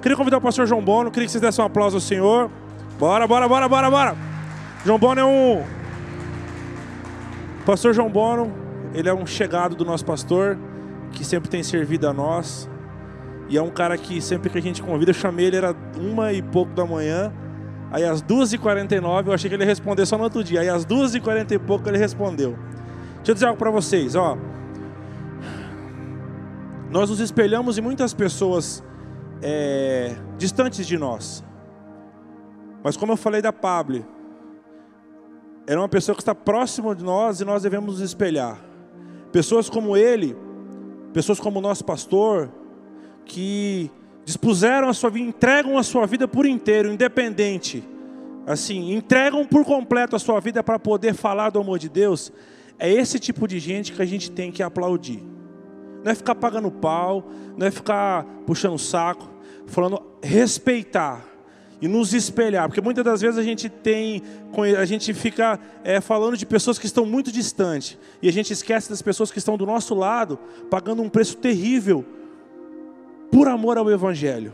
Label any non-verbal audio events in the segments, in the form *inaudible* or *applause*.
Queria convidar o pastor João Bono, queria que vocês dessem um aplauso ao Senhor. Bora, bora, bora, bora, bora. João Bono é um. Pastor João Bono, ele é um chegado do nosso pastor, que sempre tem servido a nós. E é um cara que sempre que a gente convida, eu chamei ele, era uma e pouco da manhã. Aí às 2h49 eu achei que ele ia responder só no outro dia. Aí às 2h40 e pouco ele respondeu. Deixa eu dizer algo para vocês, ó. Nós nos espelhamos em muitas pessoas é, distantes de nós. Mas como eu falei da Pablo, era uma pessoa que está próxima de nós e nós devemos nos espelhar. Pessoas como ele, pessoas como o nosso pastor, que dispuseram a sua vida, entregam a sua vida por inteiro, independente. Assim, entregam por completo a sua vida para poder falar do amor de Deus. É esse tipo de gente que a gente tem que aplaudir. Não é ficar pagando pau, não é ficar puxando o saco, falando respeitar e nos espelhar, porque muitas das vezes a gente tem, a gente fica é, falando de pessoas que estão muito distantes e a gente esquece das pessoas que estão do nosso lado, pagando um preço terrível por amor ao Evangelho.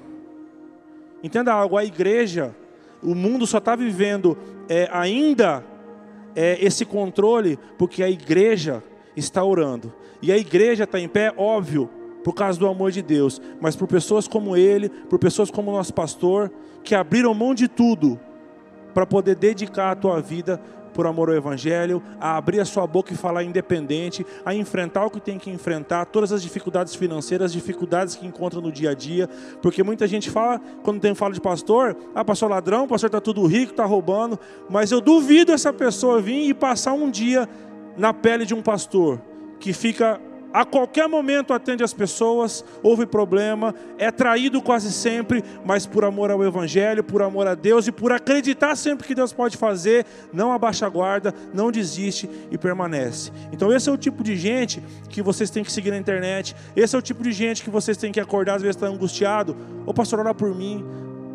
Entenda algo, a igreja, o mundo só está vivendo é, ainda é, esse controle porque a igreja está orando. E a igreja está em pé, óbvio, por causa do amor de Deus, mas por pessoas como ele, por pessoas como o nosso pastor, que abriram mão de tudo para poder dedicar a tua vida por amor ao Evangelho, a abrir a sua boca e falar independente, a enfrentar o que tem que enfrentar, todas as dificuldades financeiras, as dificuldades que encontra no dia a dia, porque muita gente fala, quando tem fala de pastor, ah, pastor ladrão, pastor está tudo rico, está roubando, mas eu duvido essa pessoa vir e passar um dia na pele de um pastor que fica a qualquer momento atende as pessoas, houve problema, é traído quase sempre, mas por amor ao Evangelho, por amor a Deus e por acreditar sempre que Deus pode fazer, não abaixa a guarda, não desiste e permanece. Então, esse é o tipo de gente que vocês têm que seguir na internet, esse é o tipo de gente que vocês têm que acordar, às vezes está angustiado, ô pastor, ora por mim,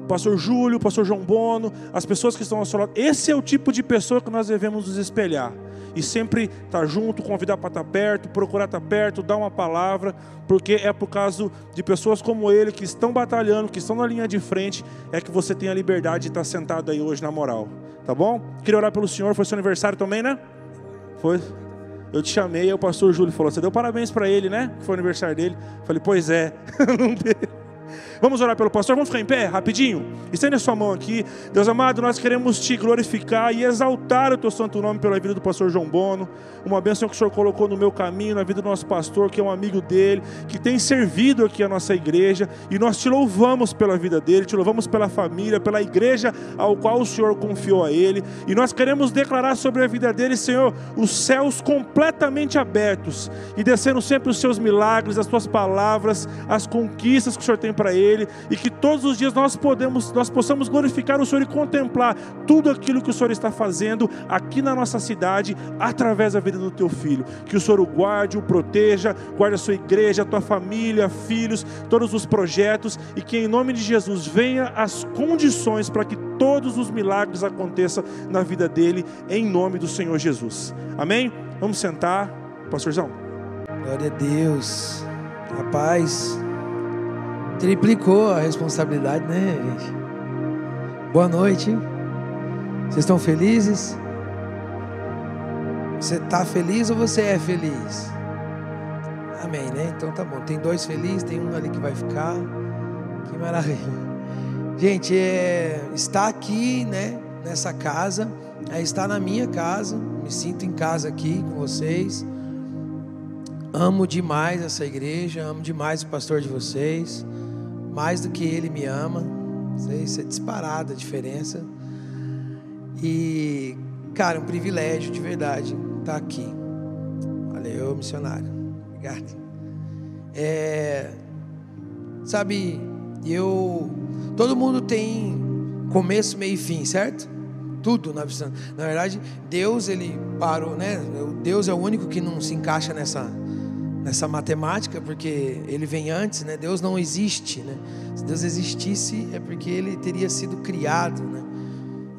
pastor Júlio, pastor João Bono, as pessoas que estão ao seu lado. Esse é o tipo de pessoa que nós devemos nos espelhar. E sempre estar junto, convidar para estar perto, procurar estar perto, dar uma palavra, porque é por causa de pessoas como ele que estão batalhando, que estão na linha de frente, é que você tem a liberdade de estar sentado aí hoje na moral. Tá bom? Queria orar pelo senhor, foi seu aniversário também, né? Foi? Eu te chamei, aí o pastor Júlio falou: Você deu parabéns para ele, né? Que foi o aniversário dele. Falei: Pois é. *laughs* Não deu. Vamos orar pelo pastor? Vamos ficar em pé rapidinho? Estende a sua mão aqui. Deus amado, nós queremos te glorificar e exaltar o teu santo nome pela vida do pastor João Bono. Uma bênção que o Senhor colocou no meu caminho, na vida do nosso pastor, que é um amigo dele, que tem servido aqui a nossa igreja. E nós te louvamos pela vida dele, te louvamos pela família, pela igreja ao qual o Senhor confiou a ele. E nós queremos declarar sobre a vida dele, Senhor, os céus completamente abertos e descendo sempre os seus milagres, as tuas palavras, as conquistas que o Senhor tem para ele ele e que todos os dias nós podemos, nós possamos glorificar o Senhor e contemplar tudo aquilo que o Senhor está fazendo aqui na nossa cidade através da vida do teu filho. Que o Senhor o guarde, o proteja, guarde a sua igreja, a tua família, filhos, todos os projetos e que em nome de Jesus venha as condições para que todos os milagres aconteçam na vida dele em nome do Senhor Jesus. Amém? Vamos sentar, pastorzão. Glória a Deus. Rapaz, triplicou a responsabilidade, né, gente? Boa noite. Vocês estão felizes? Você está feliz ou você é feliz? Amém, né? Então tá bom. Tem dois felizes, tem um ali que vai ficar. Que maravilha. Gente, é, estar aqui, né, nessa casa, é estar na minha casa. Me sinto em casa aqui com vocês. Amo demais essa igreja, amo demais o pastor de vocês mais do que ele me ama. Isso é disparada a diferença. E, cara, um privilégio de verdade estar aqui. Valeu, missionário. Obrigado. É, sabe, eu. Todo mundo tem começo, meio e fim, certo? Tudo na. Na verdade, Deus, ele parou, né? Deus é o único que não se encaixa nessa nessa matemática, porque ele vem antes, né? Deus não existe, né? Se Deus existisse é porque ele teria sido criado, né?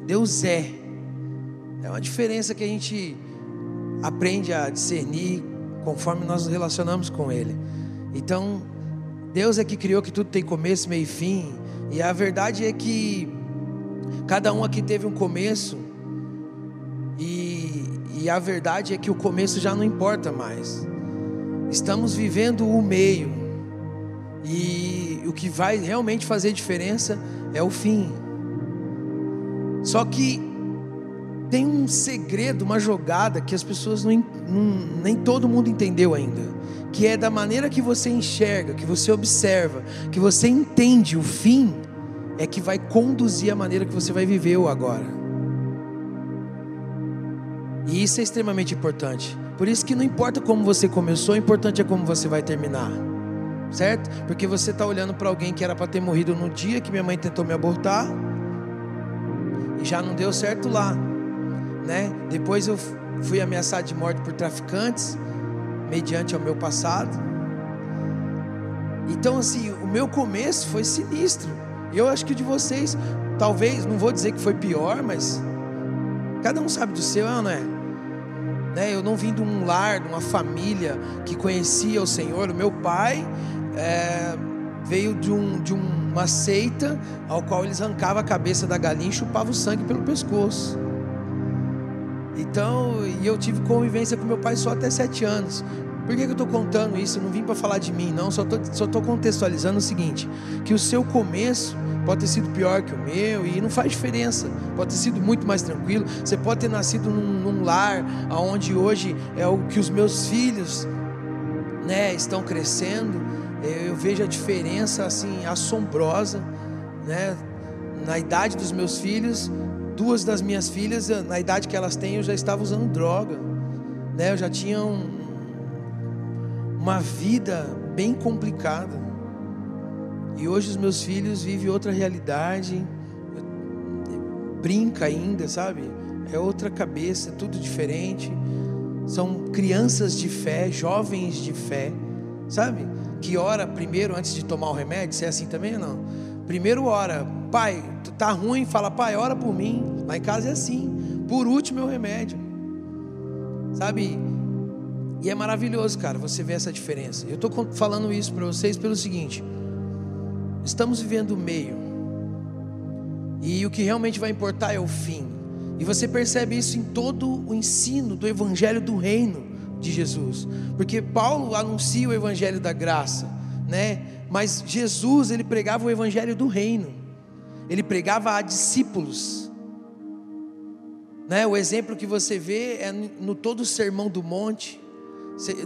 Deus é. É uma diferença que a gente aprende a discernir conforme nós nos relacionamos com ele. Então, Deus é que criou que tudo tem começo, meio e fim, E a verdade é que cada um aqui teve um começo, e, e a verdade é que o começo já não importa mais. Estamos vivendo o meio, e o que vai realmente fazer diferença é o fim. Só que tem um segredo, uma jogada que as pessoas não, não, nem todo mundo entendeu ainda, que é da maneira que você enxerga, que você observa, que você entende o fim, é que vai conduzir a maneira que você vai viver o agora. E isso é extremamente importante. Por isso que não importa como você começou, o importante é como você vai terminar. Certo? Porque você está olhando para alguém que era para ter morrido no dia que minha mãe tentou me abortar e já não deu certo lá né? Depois eu fui ameaçado de morte por traficantes, mediante ao meu passado. Então, assim, o meu começo foi sinistro. Eu acho que o de vocês, talvez, não vou dizer que foi pior, mas cada um sabe do seu, não é? Né? Eu não vim de um lar, de uma família que conhecia o Senhor. O meu pai é, veio de, um, de uma seita ao qual eles arrancavam a cabeça da galinha e chupavam o sangue pelo pescoço. Então, e eu tive convivência com meu pai só até sete anos. Por que, eu estou contando isso? Eu não vim para falar de mim, não. Só estou contextualizando o seguinte: que o seu começo pode ter sido pior que o meu e não faz diferença. Pode ter sido muito mais tranquilo. Você pode ter nascido num, num lar onde hoje é o que os meus filhos, né, estão crescendo. Eu vejo a diferença assim assombrosa, né, na idade dos meus filhos duas das minhas filhas, na idade que elas têm, eu já estava usando droga, né? Eu já tinha um, uma vida bem complicada. E hoje os meus filhos vivem outra realidade, brinca ainda, sabe? É outra cabeça, é tudo diferente. São crianças de fé, jovens de fé, sabe? Que ora primeiro antes de tomar o remédio. Você é assim também ou não? Primeiro ora, pai, tá ruim, fala, pai, ora por mim. Lá em casa é assim. Por último é o remédio. Sabe? E é maravilhoso, cara, você ver essa diferença. Eu estou falando isso para vocês pelo seguinte: estamos vivendo o meio, e o que realmente vai importar é o fim. E você percebe isso em todo o ensino do Evangelho do Reino de Jesus, porque Paulo anuncia o Evangelho da graça, né? Mas Jesus ele pregava o Evangelho do Reino, ele pregava a discípulos. Né? O exemplo que você vê é no todo o sermão do monte.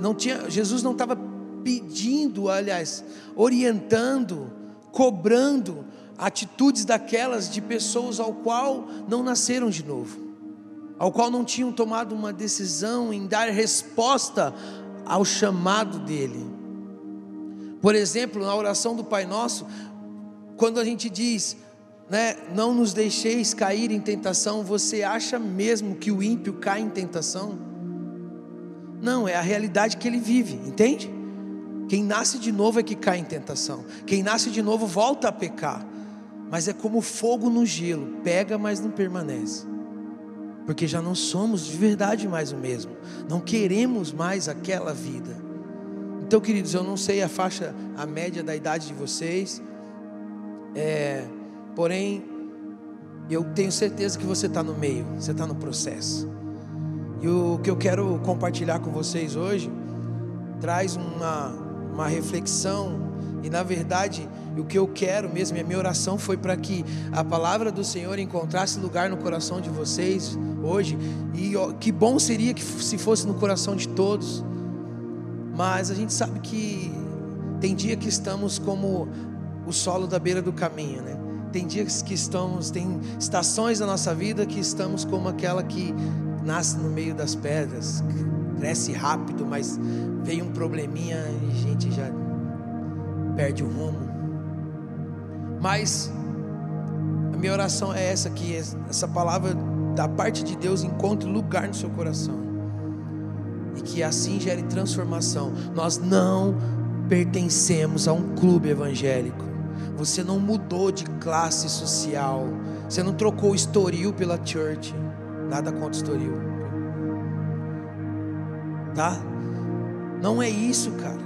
Não tinha, Jesus não estava pedindo, aliás, orientando, cobrando atitudes daquelas de pessoas ao qual não nasceram de novo, ao qual não tinham tomado uma decisão em dar resposta ao chamado dele. Por exemplo, na oração do Pai Nosso, quando a gente diz, né, não nos deixeis cair em tentação, você acha mesmo que o ímpio cai em tentação? Não, é a realidade que ele vive, entende? Quem nasce de novo é que cai em tentação. Quem nasce de novo volta a pecar. Mas é como fogo no gelo, pega, mas não permanece. Porque já não somos de verdade mais o mesmo. Não queremos mais aquela vida. Então, queridos, eu não sei a faixa, a média da idade de vocês. É, Porém, eu tenho certeza que você está no meio, você está no processo. E o que eu quero compartilhar com vocês hoje traz uma, uma reflexão, e na verdade, o que eu quero mesmo, a minha oração foi para que a palavra do Senhor encontrasse lugar no coração de vocês hoje, e ó, que bom seria que se fosse no coração de todos, mas a gente sabe que tem dia que estamos como o solo da beira do caminho, né? Tem dias que estamos, tem estações da nossa vida que estamos como aquela que nasce no meio das pedras, cresce rápido, mas vem um probleminha e a gente já perde o rumo. Mas a minha oração é essa que essa palavra da parte de Deus encontre lugar no seu coração. E que assim gere transformação. Nós não pertencemos a um clube evangélico. Você não mudou de classe social. Você não trocou o estoril pela church. Nada contra estoril. Tá? Não é isso, cara.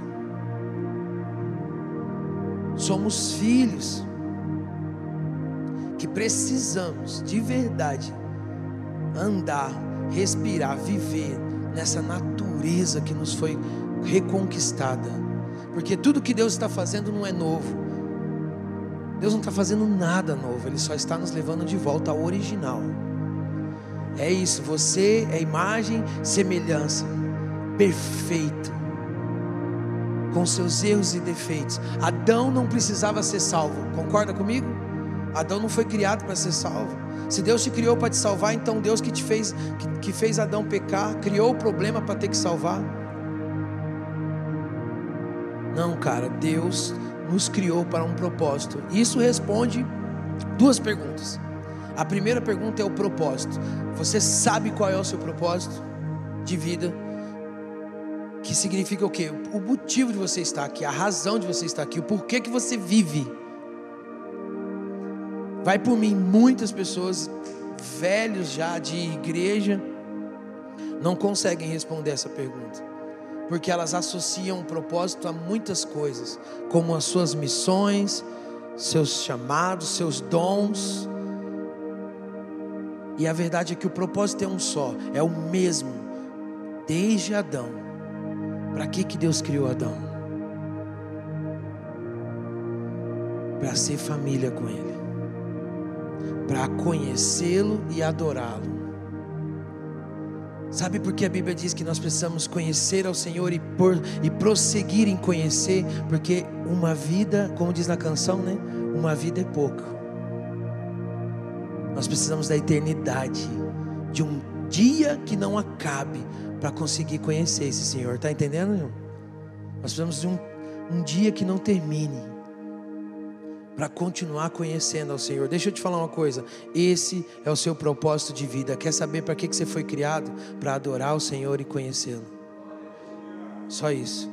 Somos filhos. precisamos, de verdade, andar, respirar, viver nessa natureza que nos foi reconquistada. Porque tudo que Deus está fazendo não é novo. Deus não está fazendo nada novo, Ele só está nos levando de volta ao original. É isso, você é imagem, semelhança, perfeito, com seus erros e defeitos. Adão não precisava ser salvo, concorda comigo? Adão não foi criado para ser salvo. Se Deus te criou para te salvar, então Deus que te fez, que, que fez Adão pecar, criou o problema para ter que salvar. Não, cara, Deus nos criou para um propósito. Isso responde duas perguntas. A primeira pergunta é o propósito. Você sabe qual é o seu propósito de vida? Que significa o quê? O motivo de você estar aqui, a razão de você estar aqui, o porquê que você vive. Vai por mim, muitas pessoas velhos já de igreja não conseguem responder essa pergunta. Porque elas associam o propósito a muitas coisas, como as suas missões, seus chamados, seus dons. E a verdade é que o propósito é um só, é o mesmo, desde Adão. Para que, que Deus criou Adão? Para ser família com Ele para conhecê-lo e adorá-lo. Sabe por que a Bíblia diz que nós precisamos conhecer ao Senhor e, por, e prosseguir em conhecer? Porque uma vida, como diz na canção, né? Uma vida é pouco. Nós precisamos da eternidade, de um dia que não acabe, para conseguir conhecer esse Senhor. Está entendendo? Nós precisamos de um, um dia que não termine para continuar conhecendo ao Senhor. Deixa eu te falar uma coisa: esse é o seu propósito de vida. Quer saber para que você foi criado? Para adorar o Senhor e conhecê-lo. Só isso.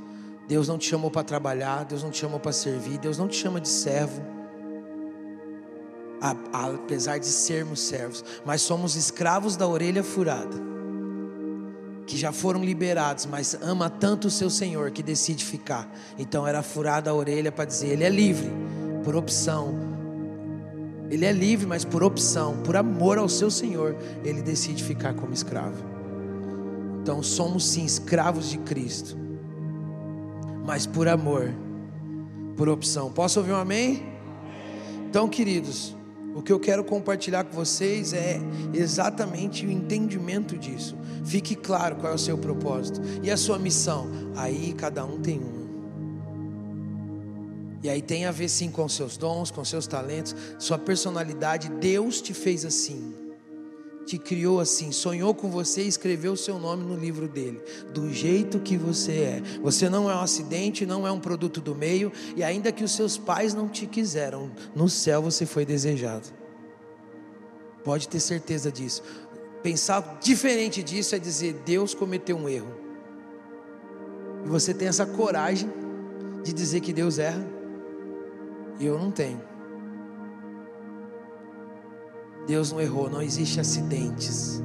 Deus não te chamou para trabalhar, Deus não te chamou para servir, Deus não te chama de servo. Apesar de sermos servos, mas somos escravos da orelha furada, que já foram liberados, mas ama tanto o seu Senhor que decide ficar. Então era furada a orelha para dizer: Ele é livre, por opção. Ele é livre, mas por opção, por amor ao seu Senhor, ele decide ficar como escravo. Então somos sim escravos de Cristo, mas por amor, por opção. Posso ouvir um amém? Então, queridos, o que eu quero compartilhar com vocês é exatamente o entendimento disso. Fique claro qual é o seu propósito e a sua missão. Aí cada um tem um. E aí tem a ver sim com seus dons, com seus talentos, sua personalidade. Deus te fez assim, te criou assim, sonhou com você e escreveu o seu nome no livro dele, do jeito que você é. Você não é um acidente, não é um produto do meio, e ainda que os seus pais não te quiseram, no céu você foi desejado. Pode ter certeza disso. Pensar diferente disso é dizer: Deus cometeu um erro. E você tem essa coragem de dizer que Deus erra. E eu não tenho. Deus não errou, não existe acidentes.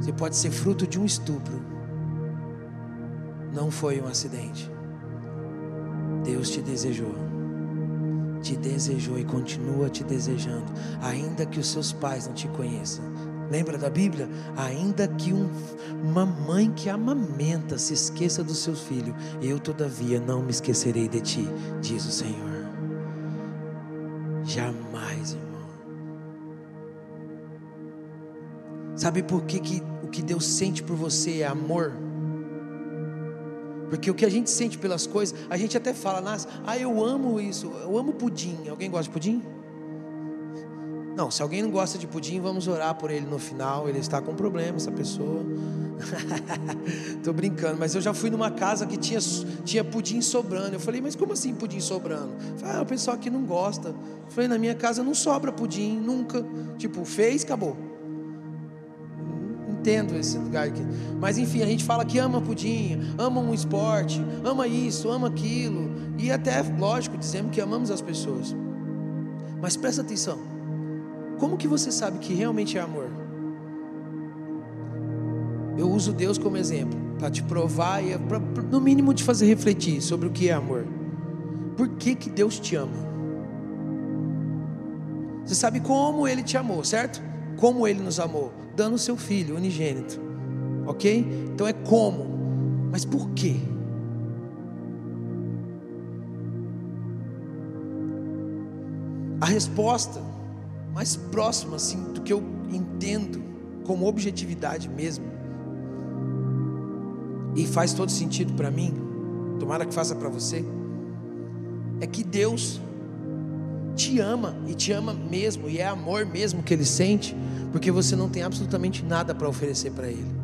Você pode ser fruto de um estupro. Não foi um acidente. Deus te desejou. Te desejou e continua te desejando, ainda que os seus pais não te conheçam. Lembra da Bíblia? Ainda que um, uma mãe que amamenta se esqueça do seu filho, eu todavia não me esquecerei de ti, diz o Senhor. Sabe por que, que o que Deus sente por você é amor? Porque o que a gente sente pelas coisas, a gente até fala, nas, ah, eu amo isso, eu amo pudim. Alguém gosta de pudim? Não, se alguém não gosta de pudim, vamos orar por ele no final. Ele está com problema, essa pessoa. *laughs* Tô brincando, mas eu já fui numa casa que tinha, tinha pudim sobrando. Eu falei, mas como assim pudim sobrando? Falei, ah, o pessoal aqui não gosta. Eu falei, na minha casa não sobra pudim, nunca. Tipo, fez, acabou. Entendo esse lugar aqui. Mas enfim, a gente fala que ama pudim, ama um esporte, ama isso, ama aquilo. E até, lógico, dizemos que amamos as pessoas. Mas presta atenção. Como que você sabe que realmente é amor? Eu uso Deus como exemplo para te provar e pra, no mínimo te fazer refletir sobre o que é amor. Por que que Deus te ama? Você sabe como ele te amou, certo? Como ele nos amou? Dando o seu filho unigênito. Ok? Então é como. Mas por quê? A resposta mais próxima assim do que eu entendo como objetividade mesmo e faz todo sentido para mim, tomara que faça para você, é que Deus te ama e te ama mesmo, e é amor mesmo que Ele sente, porque você não tem absolutamente nada para oferecer para Ele.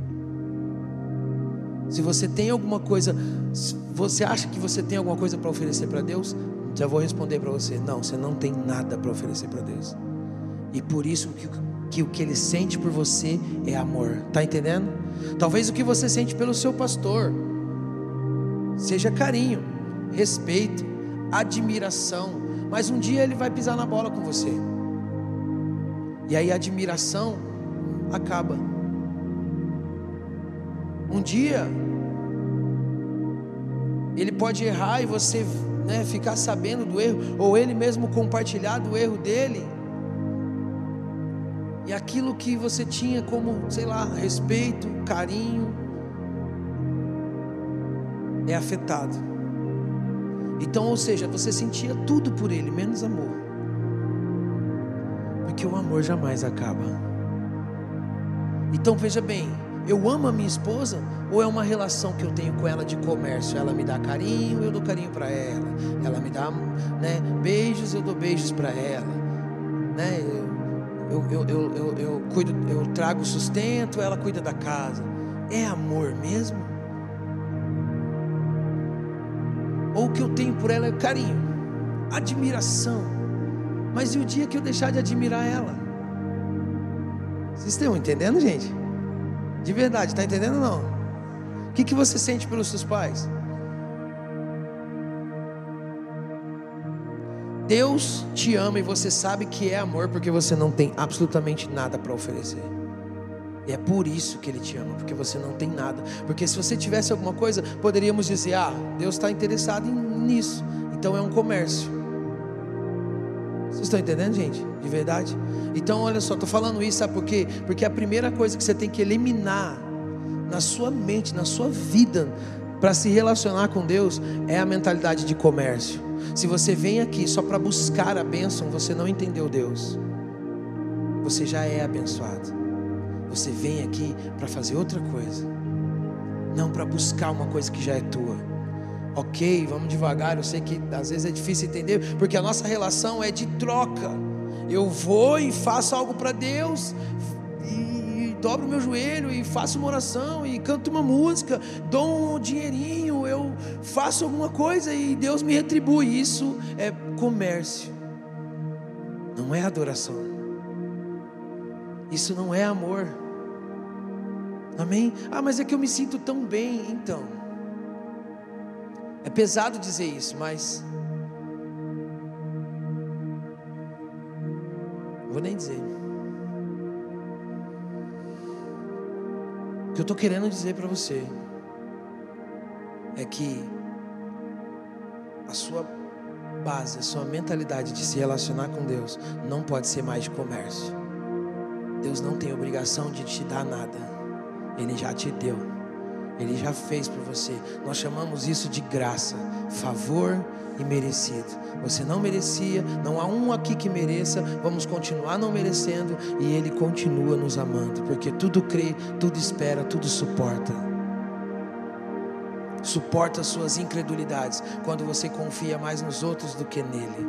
Se você tem alguma coisa, você acha que você tem alguma coisa para oferecer para Deus, já vou responder para você: não, você não tem nada para oferecer para Deus. E por isso que, que o que Ele sente por você é amor, tá entendendo? Talvez o que você sente pelo seu pastor seja carinho, respeito, admiração, mas um dia ele vai pisar na bola com você. E aí a admiração acaba. Um dia ele pode errar e você né, ficar sabendo do erro, ou ele mesmo compartilhar do erro dele. E aquilo que você tinha como, sei lá, respeito, carinho, é afetado. Então, ou seja, você sentia tudo por ele, menos amor. Porque o amor jamais acaba. Então, veja bem, eu amo a minha esposa ou é uma relação que eu tenho com ela de comércio? Ela me dá carinho, eu dou carinho para ela. Ela me dá né, beijos, eu dou beijos para ela. Né, eu, eu, eu, eu, eu, cuido, eu trago sustento, ela cuida da casa. É amor mesmo? Ou o que eu tenho por ela é carinho, admiração. Mas e o dia que eu deixar de admirar ela? Vocês estão entendendo, gente? De verdade, está entendendo ou não? O que, que você sente pelos seus pais? Deus te ama e você sabe que é amor porque você não tem absolutamente nada para oferecer. E é por isso que Ele te ama, porque você não tem nada. Porque se você tivesse alguma coisa, poderíamos dizer: Ah, Deus está interessado nisso. Então é um comércio. Vocês estão entendendo, gente? De verdade? Então, olha só, estou falando isso, sabe por quê? Porque a primeira coisa que você tem que eliminar na sua mente, na sua vida, para se relacionar com Deus, é a mentalidade de comércio. Se você vem aqui só para buscar a bênção, você não entendeu Deus. Você já é abençoado. Você vem aqui para fazer outra coisa, não para buscar uma coisa que já é tua. Ok, vamos devagar. Eu sei que às vezes é difícil entender, porque a nossa relação é de troca. Eu vou e faço algo para Deus, e dobro meu joelho e faço uma oração e canto uma música, dou um dinheirinho, eu faço alguma coisa e Deus me retribui. Isso é comércio, não é adoração. Isso não é amor. Amém? Ah, mas é que eu me sinto tão bem. Então, é pesado dizer isso, mas. Vou nem dizer. O que eu estou querendo dizer para você é que a sua base, a sua mentalidade de se relacionar com Deus não pode ser mais de comércio. Deus não tem obrigação de te dar nada. Ele já te deu. Ele já fez por você. Nós chamamos isso de graça, favor e merecido. Você não merecia, não há um aqui que mereça. Vamos continuar não merecendo e ele continua nos amando, porque tudo crê, tudo espera, tudo suporta. Suporta as suas incredulidades quando você confia mais nos outros do que nele.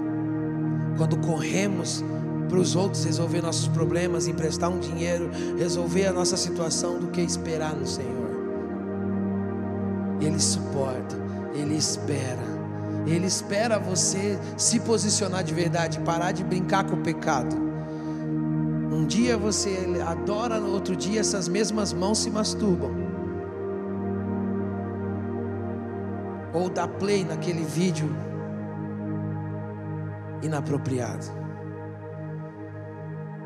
Quando corremos para os outros resolver nossos problemas, emprestar um dinheiro, resolver a nossa situação, do que esperar no Senhor. Ele suporta, Ele espera. Ele espera você se posicionar de verdade, parar de brincar com o pecado. Um dia você adora, no outro dia essas mesmas mãos se masturbam. Ou dá play naquele vídeo inapropriado.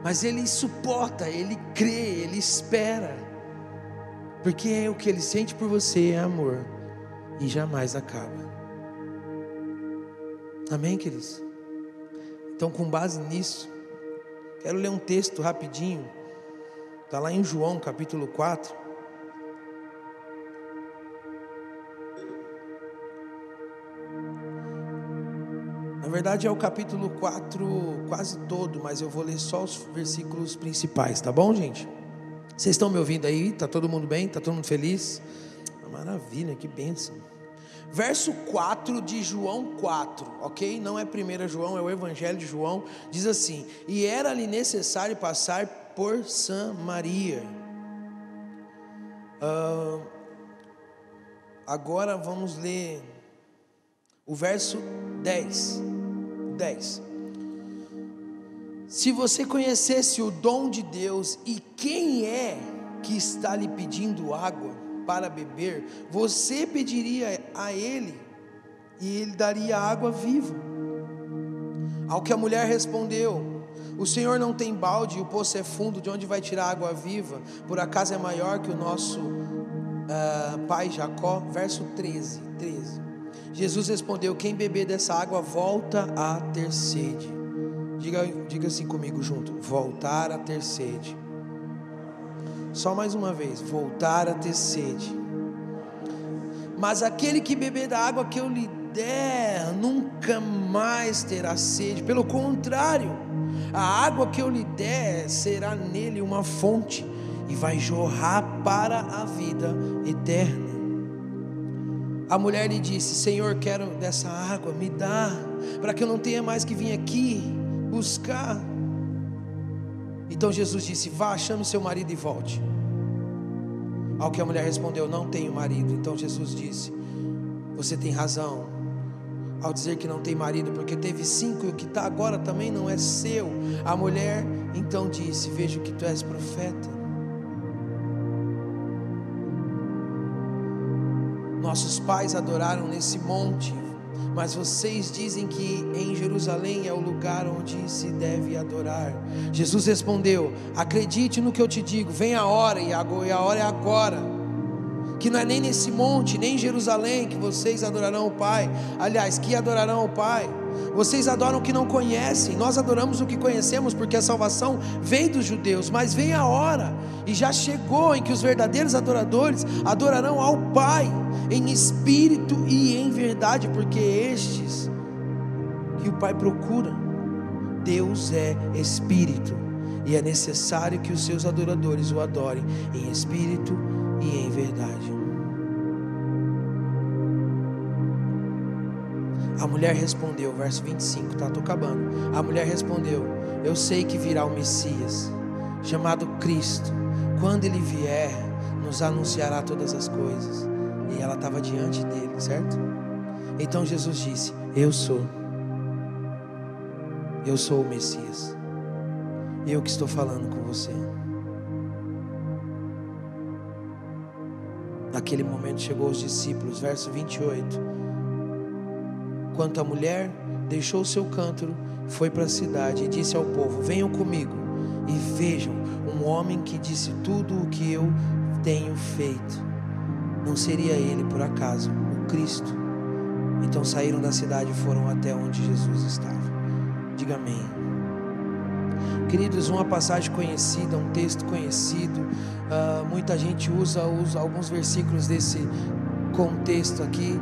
Mas ele suporta, ele crê, ele espera. Porque é o que ele sente por você é amor e jamais acaba. Amém, queridos? Então, com base nisso, Quero ler um texto rapidinho. Está lá em João capítulo 4. Verdade é o capítulo 4 quase todo, mas eu vou ler só os versículos principais, tá bom, gente? Vocês estão me ouvindo aí? Tá todo mundo bem? Tá todo mundo feliz? Maravilha, que bênção. Verso 4 de João 4, ok? Não é 1 João, é o Evangelho de João. Diz assim: E era-lhe necessário passar por Samaria. Uh, agora vamos ler o verso 10. 10. Se você conhecesse o dom de Deus e quem é que está lhe pedindo água para beber, você pediria a ele e ele daria água viva. Ao que a mulher respondeu: O Senhor não tem balde e o poço é fundo, de onde vai tirar água viva? Por acaso é maior que o nosso uh, pai Jacó? Verso 13, 13. Jesus respondeu: Quem beber dessa água volta a ter sede. Diga, diga assim comigo junto: voltar a ter sede. Só mais uma vez: voltar a ter sede. Mas aquele que beber da água que eu lhe der, nunca mais terá sede. Pelo contrário, a água que eu lhe der será nele uma fonte e vai jorrar para a vida eterna. A mulher lhe disse: Senhor, quero dessa água, me dá, para que eu não tenha mais que vir aqui buscar. Então Jesus disse: Vá, chame seu marido e volte. Ao que a mulher respondeu: Não tenho marido. Então Jesus disse: Você tem razão ao dizer que não tem marido, porque teve cinco e o que está agora também não é seu. A mulher então disse: Vejo que tu és profeta. Nossos pais adoraram nesse monte, mas vocês dizem que em Jerusalém é o lugar onde se deve adorar. Jesus respondeu: Acredite no que eu te digo, vem a hora, e a hora é agora. Que não é nem nesse monte, nem em Jerusalém que vocês adorarão o Pai. Aliás, que adorarão o Pai vocês adoram o que não conhecem, nós adoramos o que conhecemos, porque a salvação vem dos judeus, mas vem a hora, e já chegou, em que os verdadeiros adoradores adorarão ao Pai, em espírito e em verdade, porque estes que o Pai procura, Deus é espírito, e é necessário que os seus adoradores o adorem em espírito e em verdade. A mulher respondeu, verso 25, tá? Estou acabando. A mulher respondeu: Eu sei que virá o Messias, chamado Cristo. Quando ele vier, nos anunciará todas as coisas. E ela estava diante dele, certo? Então Jesus disse: Eu sou. Eu sou o Messias. Eu que estou falando com você. Naquele momento chegou os discípulos, verso 28 Quanto a mulher deixou seu cântaro, foi para a cidade e disse ao povo: Venham comigo e vejam um homem que disse tudo o que eu tenho feito. Não seria ele, por acaso, o Cristo? Então saíram da cidade e foram até onde Jesus estava. Diga amém. Queridos, uma passagem conhecida, um texto conhecido, uh, muita gente usa, usa alguns versículos desse contexto aqui,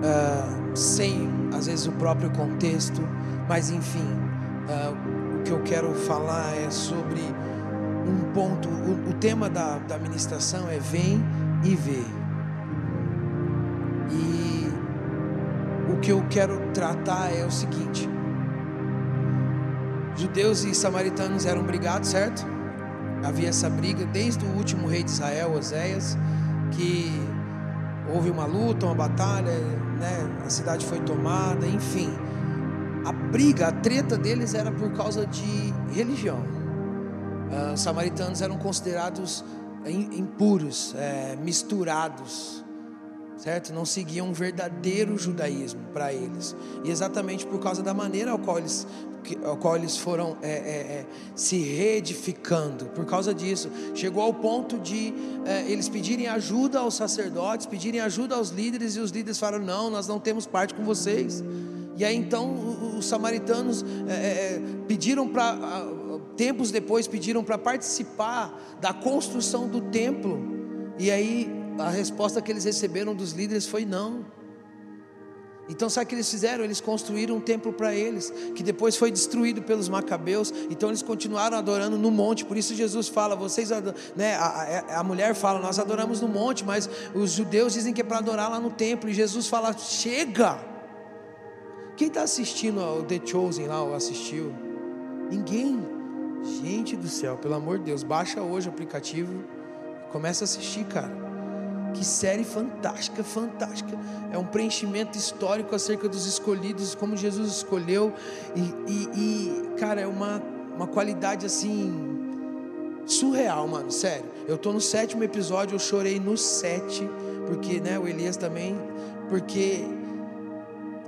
uh, sem às vezes o próprio contexto, mas enfim, uh, o que eu quero falar é sobre um ponto. O, o tema da, da ministração é vem e vê. E o que eu quero tratar é o seguinte: judeus e samaritanos eram brigados, certo? Havia essa briga desde o último rei de Israel, Oséias, que houve uma luta, uma batalha, né? a cidade foi tomada, enfim. A briga, a treta deles era por causa de religião. Os samaritanos eram considerados impuros, é, misturados, certo? Não seguiam um verdadeiro judaísmo para eles. E exatamente por causa da maneira ao qual eles ao qual eles foram é, é, é, se reedificando. Por causa disso, chegou ao ponto de é, eles pedirem ajuda aos sacerdotes, pedirem ajuda aos líderes, e os líderes falaram: Não, nós não temos parte com vocês. E aí então os samaritanos é, é, pediram para, tempos depois, pediram para participar da construção do templo, e aí a resposta que eles receberam dos líderes foi não. Então, sabe o que eles fizeram? Eles construíram um templo para eles, que depois foi destruído pelos macabeus. Então, eles continuaram adorando no monte. Por isso, Jesus fala: vocês, né, a, a, a mulher fala, nós adoramos no monte, mas os judeus dizem que é para adorar lá no templo. E Jesus fala: chega. Quem está assistindo ao The Chosen lá, ou assistiu? Ninguém. Gente do céu, pelo amor de Deus, baixa hoje o aplicativo e começa a assistir, cara. Que série fantástica, fantástica. É um preenchimento histórico acerca dos escolhidos, como Jesus escolheu. E, e, e, cara, é uma, uma qualidade assim. Surreal, mano, sério. Eu tô no sétimo episódio, eu chorei no sete, porque, né, o Elias também, porque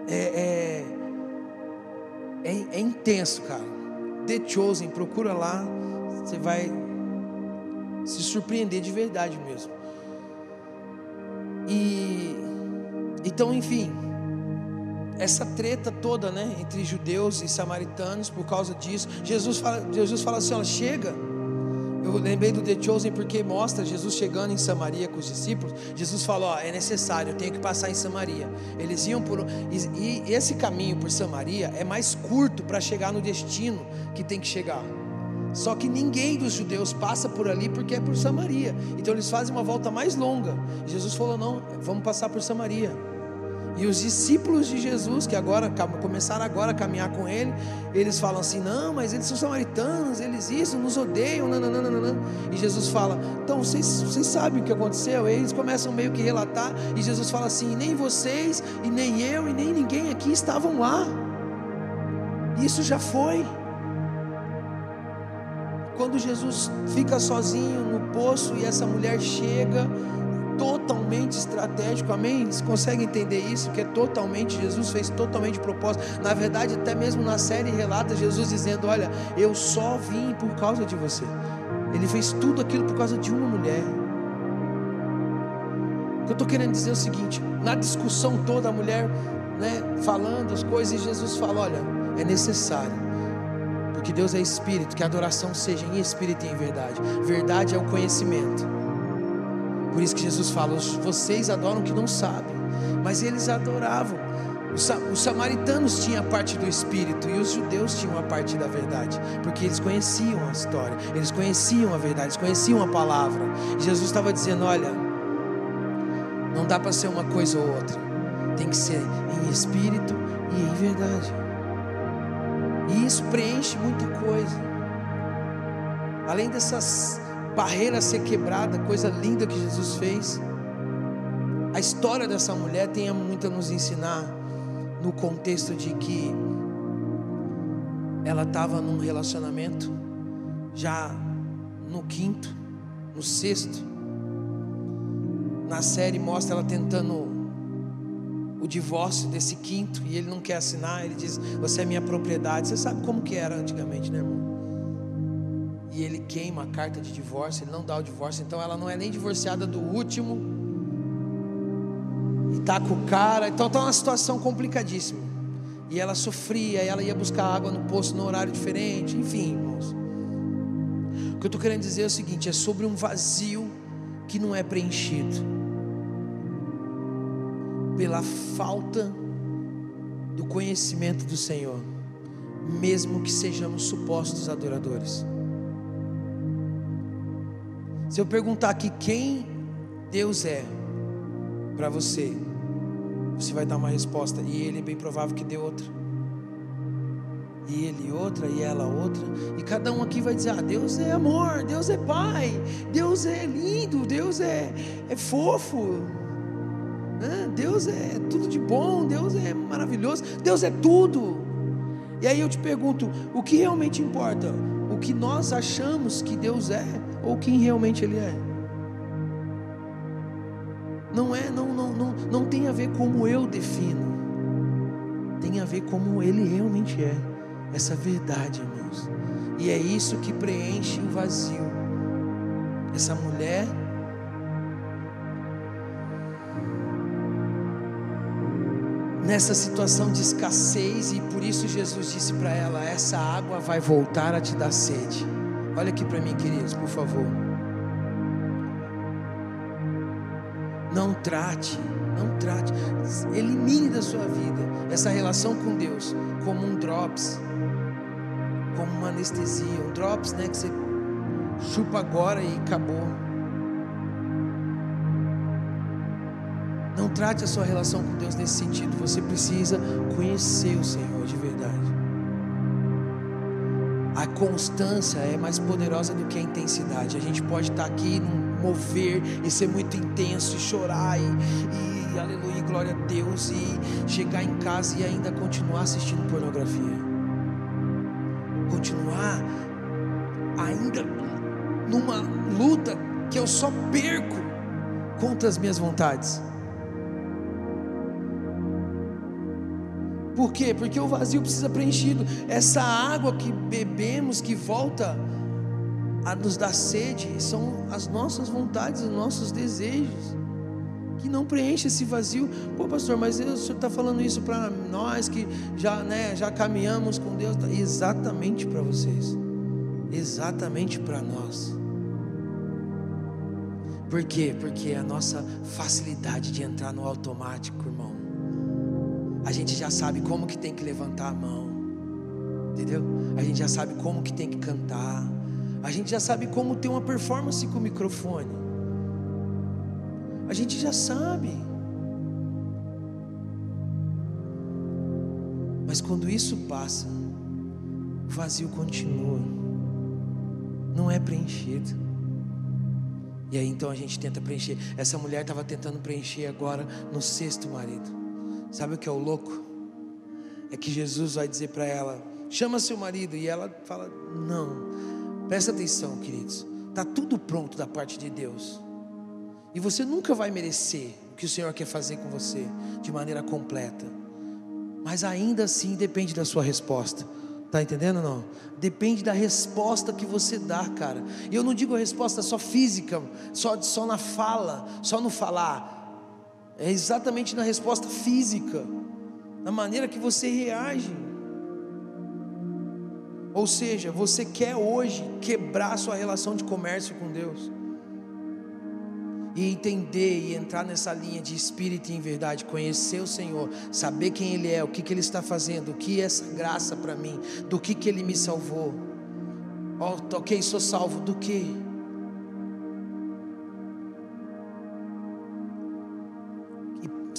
é, é, é, é intenso, cara. The Chosen, procura lá, você vai se surpreender de verdade mesmo. E então, enfim, essa treta toda, né, entre judeus e samaritanos por causa disso. Jesus fala, Jesus fala assim, olha, chega. Eu lembrei do The Chosen porque mostra Jesus chegando em Samaria com os discípulos. Jesus falou: ó, é necessário, eu tenho que passar em Samaria. Eles iam por e, e esse caminho por Samaria é mais curto para chegar no destino que tem que chegar. Só que ninguém dos judeus passa por ali porque é por Samaria. Então eles fazem uma volta mais longa. Jesus falou: não, vamos passar por Samaria. E os discípulos de Jesus, que agora começaram agora a caminhar com ele, eles falam assim: não, mas eles são samaritanos, eles isso, nos odeiam, nananana. E Jesus fala: então vocês, vocês sabem o que aconteceu? E eles começam meio que relatar, e Jesus fala assim: nem vocês, e nem eu, e nem ninguém aqui estavam lá. Isso já foi. Quando Jesus fica sozinho no poço e essa mulher chega, totalmente estratégico, amém? Eles conseguem entender isso? Que é totalmente, Jesus fez totalmente propósito. Na verdade, até mesmo na série relata Jesus dizendo: Olha, eu só vim por causa de você. Ele fez tudo aquilo por causa de uma mulher. O que eu estou querendo dizer é o seguinte: na discussão toda, a mulher né, falando as coisas, e Jesus fala: Olha, é necessário porque Deus é espírito, que a adoração seja em espírito e em verdade. Verdade é o conhecimento. Por isso que Jesus fala: vocês adoram o que não sabem, mas eles adoravam. Os samaritanos tinham a parte do espírito e os judeus tinham a parte da verdade, porque eles conheciam a história, eles conheciam a verdade, eles conheciam a palavra. E Jesus estava dizendo: olha, não dá para ser uma coisa ou outra, tem que ser em espírito e em verdade. E isso preenche muita coisa. Além dessas barreiras ser quebrada, coisa linda que Jesus fez. A história dessa mulher tem muito a nos ensinar no contexto de que ela estava num relacionamento já no quinto, no sexto. Na série mostra ela tentando o divórcio desse quinto e ele não quer assinar, ele diz: "Você é minha propriedade". Você sabe como que era antigamente, né, irmão? E ele queima a carta de divórcio, ele não dá o divórcio, então ela não é nem divorciada do último. E tá com o cara, então tá uma situação complicadíssima. E ela sofria, e ela ia buscar água no poço no horário diferente, enfim, irmãos. O que eu estou querendo dizer é o seguinte: é sobre um vazio que não é preenchido pela falta do conhecimento do Senhor, mesmo que sejamos supostos adoradores. Se eu perguntar aqui quem Deus é para você, você vai dar uma resposta, e ele é bem provável que dê outra. E ele outra, e ela outra, e cada um aqui vai dizer: Ah, Deus é amor, Deus é Pai, Deus é lindo, Deus é, é fofo, Deus é tudo de bom, Deus é maravilhoso, Deus é tudo. E aí eu te pergunto: o que realmente importa? O que nós achamos que Deus é ou quem realmente Ele é? Não é, não, não, não, não tem a ver como eu defino, tem a ver como Ele realmente é, essa verdade, irmãos. E é isso que preenche o vazio. Essa mulher nessa situação de escassez e por isso Jesus disse para ela: essa água vai voltar a te dar sede. Olha aqui para mim, queridos, por favor. Não trate, não trate, elimine da sua vida essa relação com Deus como um drops, como uma anestesia, um drops, né, que você chupa agora e acabou. Não trate a sua relação com Deus nesse sentido. Você precisa conhecer o Senhor de verdade. A constância é mais poderosa do que a intensidade. A gente pode estar aqui num mover e ser muito intenso e chorar e, e aleluia, glória a Deus e chegar em casa e ainda continuar assistindo pornografia. Continuar ainda numa luta que eu só perco contra as minhas vontades. Por quê? Porque o vazio precisa preenchido. Essa água que bebemos, que volta a nos dar sede, são as nossas vontades, os nossos desejos, que não preenche esse vazio. Pô, pastor, mas o senhor está falando isso para nós que já, né, já caminhamos com Deus? Exatamente para vocês, exatamente para nós. Por quê? Porque a nossa facilidade de entrar no automático, irmão a gente já sabe como que tem que levantar a mão, entendeu? A gente já sabe como que tem que cantar, a gente já sabe como ter uma performance com o microfone, a gente já sabe. Mas quando isso passa, o vazio continua, não é preenchido. E aí então a gente tenta preencher. Essa mulher estava tentando preencher agora no sexto marido. Sabe o que é o louco? É que Jesus vai dizer para ela: chama seu marido. E ela fala: não. Presta atenção, queridos. Está tudo pronto da parte de Deus. E você nunca vai merecer o que o Senhor quer fazer com você de maneira completa. Mas ainda assim depende da sua resposta. Tá entendendo ou não? Depende da resposta que você dá, cara. E eu não digo a resposta só física, só, só na fala, só no falar. É exatamente na resposta física, na maneira que você reage. Ou seja, você quer hoje quebrar sua relação de comércio com Deus. E entender e entrar nessa linha de espírito e em verdade, conhecer o Senhor, saber quem Ele é, o que, que Ele está fazendo, o que é essa graça para mim, do que, que Ele me salvou. Oh, ok, sou salvo do que?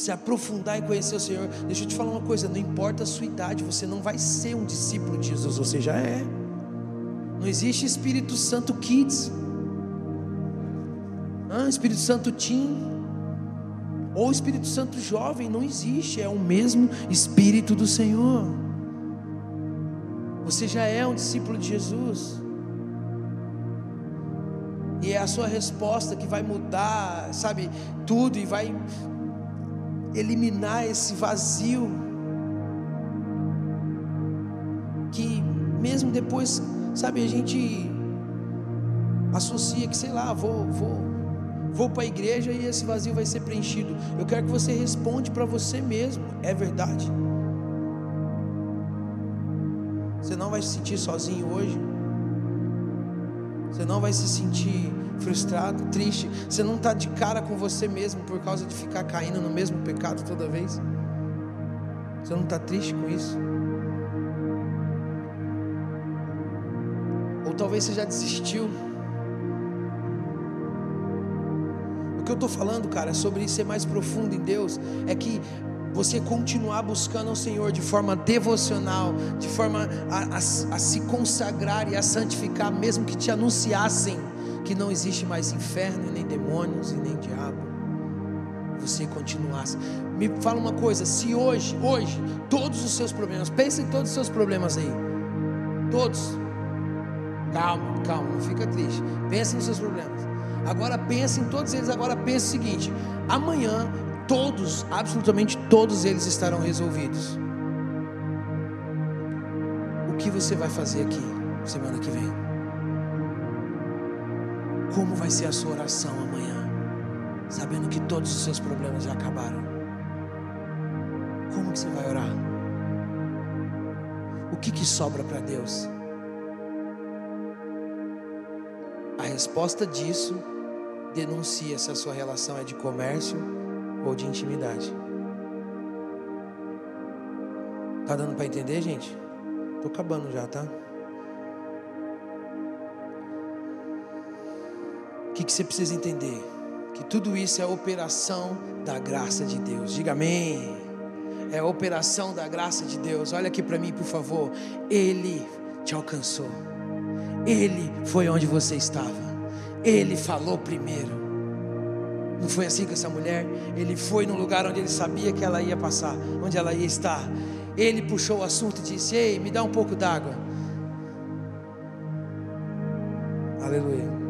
Se aprofundar e conhecer o Senhor, deixa eu te falar uma coisa: não importa a sua idade, você não vai ser um discípulo de Jesus, você já é. Não existe Espírito Santo Kids, ah, Espírito Santo Teen, ou Espírito Santo Jovem, não existe, é o mesmo Espírito do Senhor. Você já é um discípulo de Jesus. E é a sua resposta que vai mudar, sabe, tudo e vai eliminar esse vazio que mesmo depois, sabe, a gente associa que sei lá, vou, vou, vou para a igreja e esse vazio vai ser preenchido. Eu quero que você responda para você mesmo, é verdade? Você não vai se sentir sozinho hoje. Você não vai se sentir frustrado, triste. Você não está de cara com você mesmo por causa de ficar caindo no mesmo pecado toda vez. Você não está triste com isso? Ou talvez você já desistiu. O que eu estou falando, cara, é sobre ser mais profundo em Deus. É que você continuar buscando ao Senhor de forma devocional, de forma a, a, a se consagrar e a santificar, mesmo que te anunciassem que não existe mais inferno, nem demônios e nem diabo. Você continuasse. Me fala uma coisa: se hoje, hoje, todos os seus problemas, pense em todos os seus problemas aí, todos. Calma, calma, não fica triste. Pense nos seus problemas. Agora pense em todos eles. Agora pense o seguinte: amanhã, todos, absolutamente todos eles estarão resolvidos. O que você vai fazer aqui semana que vem? Como vai ser a sua oração amanhã? Sabendo que todos os seus problemas já acabaram. Como que você vai orar? O que que sobra para Deus? A resposta disso denuncia se a sua relação é de comércio ou de intimidade. Tá dando para entender, gente? Tô acabando já, tá? O que, que você precisa entender? Que tudo isso é operação da graça de Deus. Diga amém. É operação da graça de Deus. Olha aqui para mim, por favor. Ele te alcançou. Ele foi onde você estava. Ele falou primeiro. Não foi assim com essa mulher? Ele foi no lugar onde ele sabia que ela ia passar, onde ela ia estar. Ele puxou o assunto e disse: Ei, me dá um pouco d'água. Aleluia.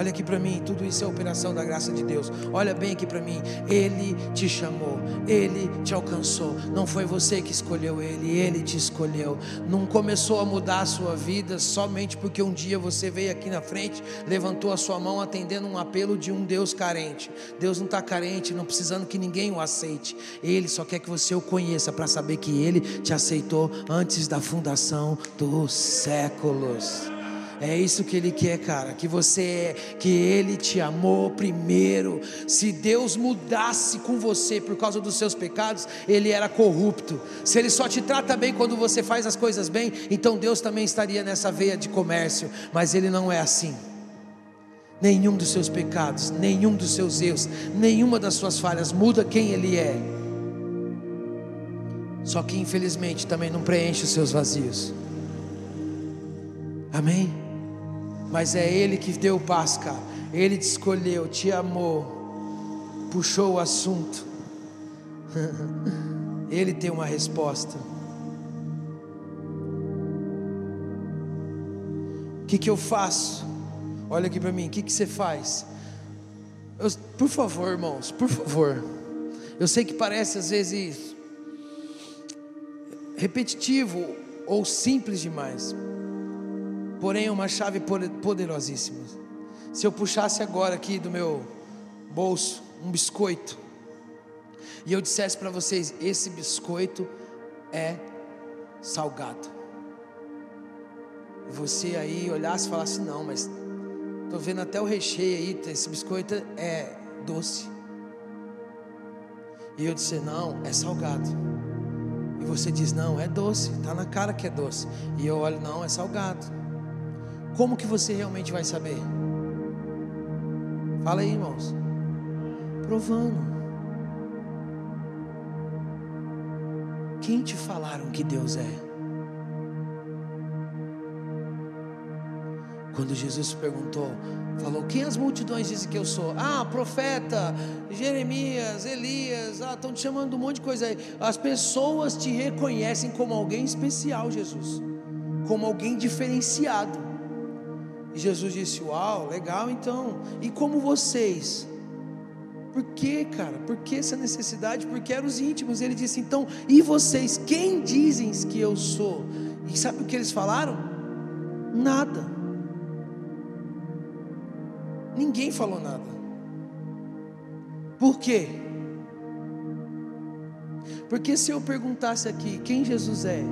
Olha aqui para mim, tudo isso é operação da graça de Deus. Olha bem aqui para mim, Ele te chamou, Ele te alcançou. Não foi você que escolheu Ele, Ele te escolheu. Não começou a mudar a sua vida somente porque um dia você veio aqui na frente, levantou a sua mão atendendo um apelo de um Deus carente. Deus não está carente, não precisando que ninguém o aceite. Ele só quer que você o conheça para saber que Ele te aceitou antes da fundação dos séculos. É isso que Ele quer, cara. Que você, que Ele te amou primeiro. Se Deus mudasse com você por causa dos seus pecados, Ele era corrupto. Se Ele só te trata bem quando você faz as coisas bem, então Deus também estaria nessa veia de comércio. Mas Ele não é assim. Nenhum dos seus pecados, nenhum dos seus erros, nenhuma das suas falhas muda quem Ele é. Só que infelizmente também não preenche os seus vazios. Amém? Mas é Ele que deu o. Ele te escolheu, te amou, puxou o assunto. *laughs* Ele tem uma resposta. O que, que eu faço? Olha aqui para mim, o que, que você faz? Eu, por favor, irmãos, por favor. Eu sei que parece às vezes repetitivo ou simples demais porém uma chave poderosíssima. Se eu puxasse agora aqui do meu bolso um biscoito, e eu dissesse para vocês: esse biscoito é salgado. E você aí olhasse e falasse: não, mas estou vendo até o recheio aí, esse biscoito é doce. E eu disse: não, é salgado. E você diz: não, é doce, está na cara que é doce. E eu olho: não, é salgado. Como que você realmente vai saber? Fala aí, irmãos. Provando. Quem te falaram que Deus é? Quando Jesus perguntou, falou: Quem as multidões dizem que eu sou? Ah, profeta, Jeremias, Elias, ah, estão te chamando um monte de coisa aí. As pessoas te reconhecem como alguém especial, Jesus, como alguém diferenciado. E Jesus disse: Uau, legal então. E como vocês? Por que, cara? Por que essa necessidade? Porque eram os íntimos. Ele disse: Então, e vocês? Quem dizem que eu sou? E sabe o que eles falaram? Nada. Ninguém falou nada. Por quê? Porque se eu perguntasse aqui quem Jesus é,